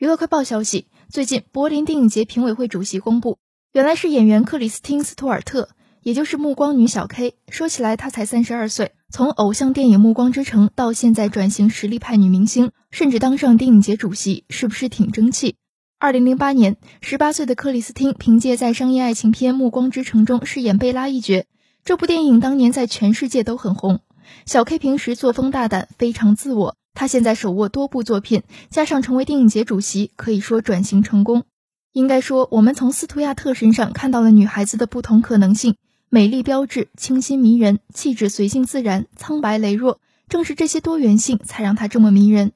娱乐快报消息：最近，柏林电影节评委会主席公布，原来是演员克里斯汀·斯图尔特，也就是暮光女小 K。说起来，她才三十二岁，从偶像电影《暮光之城》到现在转型实力派女明星，甚至当上电影节主席，是不是挺争气？二零零八年，十八岁的克里斯汀凭借在商业爱情片《暮光之城》中饰演贝拉一角，这部电影当年在全世界都很红。小 K 平时作风大胆，非常自我。他现在手握多部作品，加上成为电影节主席，可以说转型成功。应该说，我们从斯图亚特身上看到了女孩子的不同可能性：美丽标志、清新迷人、气质随性自然、苍白羸弱。正是这些多元性，才让她这么迷人。